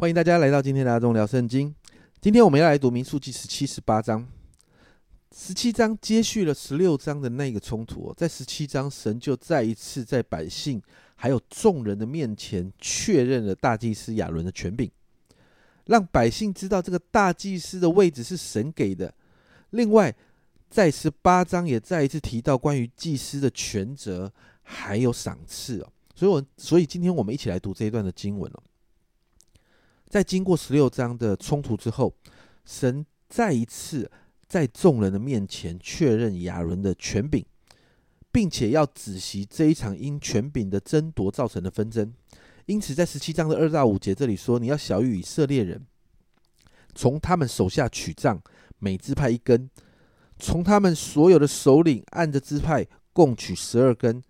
欢迎大家来到今天的阿忠聊圣经。今天我们要来读民数记十七、十八章。十七章接续了十六章的那个冲突，在十七章，神就再一次在百姓还有众人的面前确认了大祭司亚伦的权柄，让百姓知道这个大祭司的位置是神给的。另外，在十八章也再一次提到关于祭司的权责还有赏赐哦。所以，我所以今天我们一起来读这一段的经文哦。在经过十六章的冲突之后，神再一次在众人的面前确认亚伦的权柄，并且要仔细这一场因权柄的争夺造成的纷争。因此，在十七章的二到五节这里说：“你要小谕以色列人，从他们手下取杖，每支派一根；从他们所有的首领按着支派共取十二根。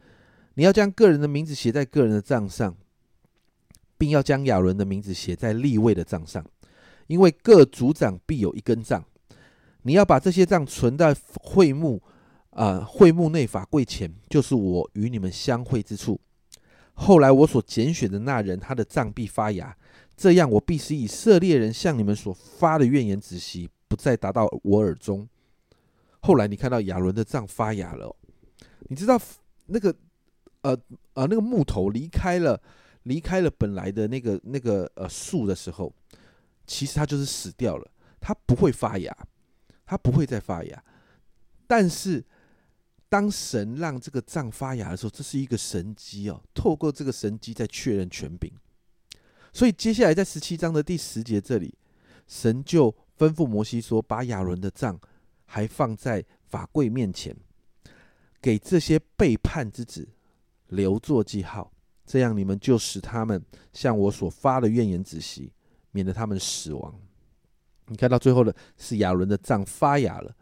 你要将个人的名字写在个人的账上。”并要将亚伦的名字写在立位的账上，因为各族长必有一根杖。你要把这些账存在会幕啊会幕内法柜前，就是我与你们相会之处。后来我所拣选的那人，他的杖必发芽，这样我必使以色列人向你们所发的怨言止息，不再达到我耳中。后来你看到亚伦的杖发芽了，你知道那个呃呃那个木头离开了。离开了本来的那个那个呃树的时候，其实它就是死掉了，它不会发芽，它不会再发芽。但是当神让这个杖发芽的时候，这是一个神机哦，透过这个神机在确认权柄。所以接下来在十七章的第十节这里，神就吩咐摩西说：“把亚伦的杖还放在法柜面前，给这些背叛之子留作记号。”这样，你们就使他们向我所发的怨言止息，免得他们死亡。你看到最后的是亚伦的杖发芽了。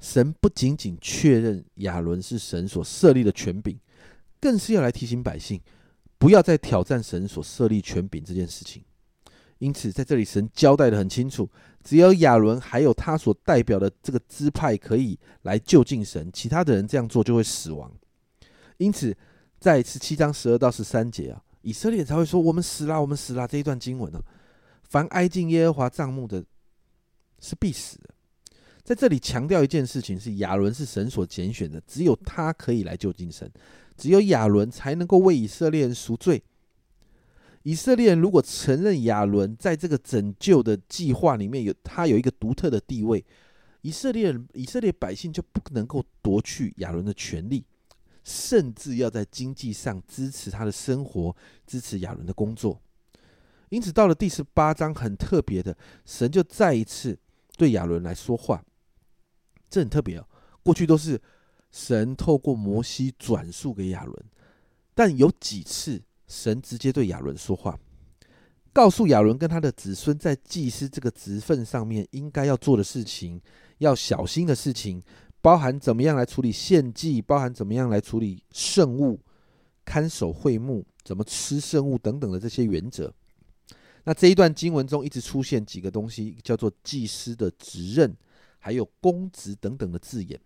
神不仅仅确认亚伦是神所设立的权柄，更是要来提醒百姓，不要再挑战神所设立权柄这件事情。因此，在这里神交代的很清楚，只有亚伦还有他所代表的这个支派可以来就近神，其他的人这样做就会死亡。因此。在十七章十二到十三节啊，以色列才会说：“我们死了，我们死了。”这一段经文呢，凡挨近耶和华帐幕的，是必死的。在这里强调一件事情：是亚伦是神所拣选的，只有他可以来救近神，只有亚伦才能够为以色列人赎罪。以色列人如果承认亚伦在这个拯救的计划里面有他有一个独特的地位，以色列人以色列百姓就不能够夺去亚伦的权利。甚至要在经济上支持他的生活，支持亚伦的工作。因此，到了第十八章，很特别的，神就再一次对亚伦来说话。这很特别哦。过去都是神透过摩西转述给亚伦，但有几次神直接对亚伦说话，告诉亚伦跟他的子孙在祭司这个职分上面应该要做的事情，要小心的事情。包含怎么样来处理献祭，包含怎么样来处理圣物、看守会幕、怎么吃圣物等等的这些原则。那这一段经文中一直出现几个东西，叫做祭司的职任，还有公职等等的字眼。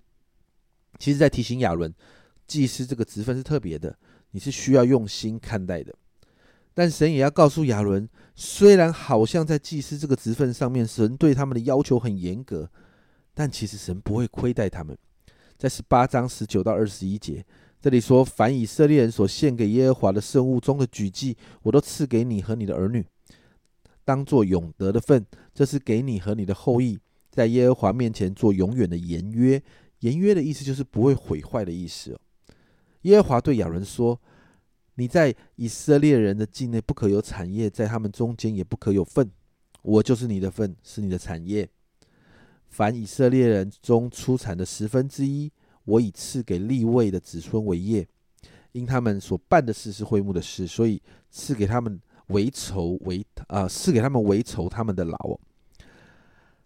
其实，在提醒亚伦，祭司这个职分是特别的，你是需要用心看待的。但神也要告诉亚伦，虽然好像在祭司这个职分上面，神对他们的要求很严格。但其实神不会亏待他们，在十八章十九到二十一节，这里说：凡以色列人所献给耶和华的圣物中的举祭，我都赐给你和你的儿女，当做永得的份。这是给你和你的后裔，在耶和华面前做永远的言约。言约的意思就是不会毁坏的意思。耶和华对亚伦说：你在以色列人的境内不可有产业，在他们中间也不可有份。我就是你的份，是你的产业。凡以色列人中出产的十分之一，我以赐给立位的子孙为业，因他们所办的事是会幕的事，所以赐给他们为仇为啊，赐给他们为仇他们的劳。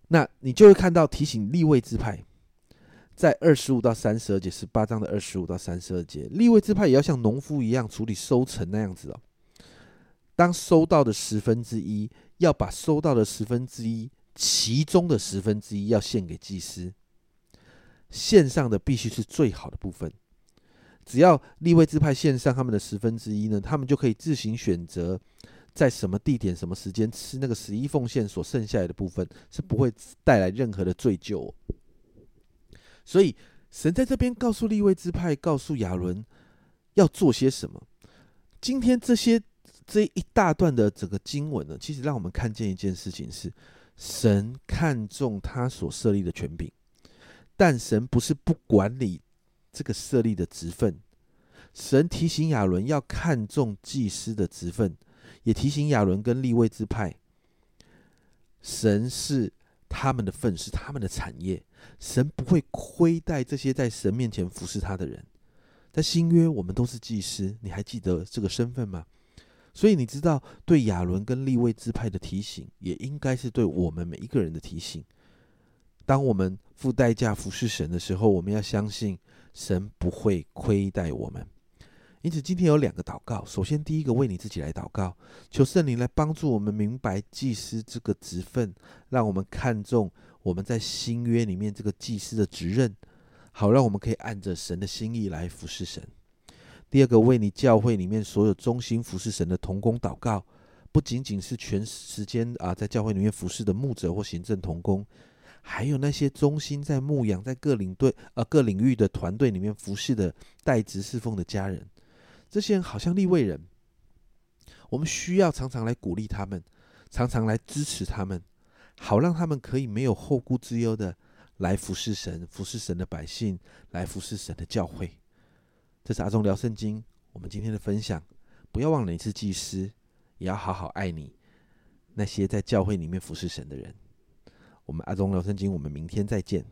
那你就会看到提醒立位之派，在二十五到三十二节，十八章的二十五到三十二节，立位之派也要像农夫一样处理收成那样子哦。当收到的十分之一，要把收到的十分之一。其中的十分之一要献给祭司，献上的必须是最好的部分。只要立位支派献上他们的十分之一呢，他们就可以自行选择在什么地点、什么时间吃那个十一奉献所剩下来的部分，是不会带来任何的罪疚。所以，神在这边告诉利未支派，告诉亚伦要做些什么。今天这些这一大段的整个经文呢，其实让我们看见一件事情：是神看重他所设立的权柄，但神不是不管理这个设立的职分。神提醒亚伦要看重祭司的职分，也提醒亚伦跟立位之派，神是他们的份，是他们的产业。神不会亏待这些在神面前服侍他的人。在新约，我们都是祭司，你还记得这个身份吗？所以你知道，对亚伦跟利未支派的提醒，也应该是对我们每一个人的提醒。当我们付代价服侍神的时候，我们要相信神不会亏待我们。因此，今天有两个祷告。首先，第一个为你自己来祷告，求圣灵来帮助我们明白祭司这个职分，让我们看重我们在新约里面这个祭司的职任，好让我们可以按着神的心意来服侍神。第二个，为你教会里面所有忠心服侍神的同工祷告，不仅仅是全时间啊在教会里面服侍的牧者或行政同工，还有那些忠心在牧养在各领队呃各领域的团队里面服侍的代职侍奉的家人。这些人好像立位人，我们需要常常来鼓励他们，常常来支持他们，好让他们可以没有后顾之忧的来服侍神，服侍神的百姓，来服侍神的教会。这是阿忠聊圣经，我们今天的分享。不要忘了，你是祭司，也要好好爱你那些在教会里面服侍神的人。我们阿忠聊圣经，我们明天再见。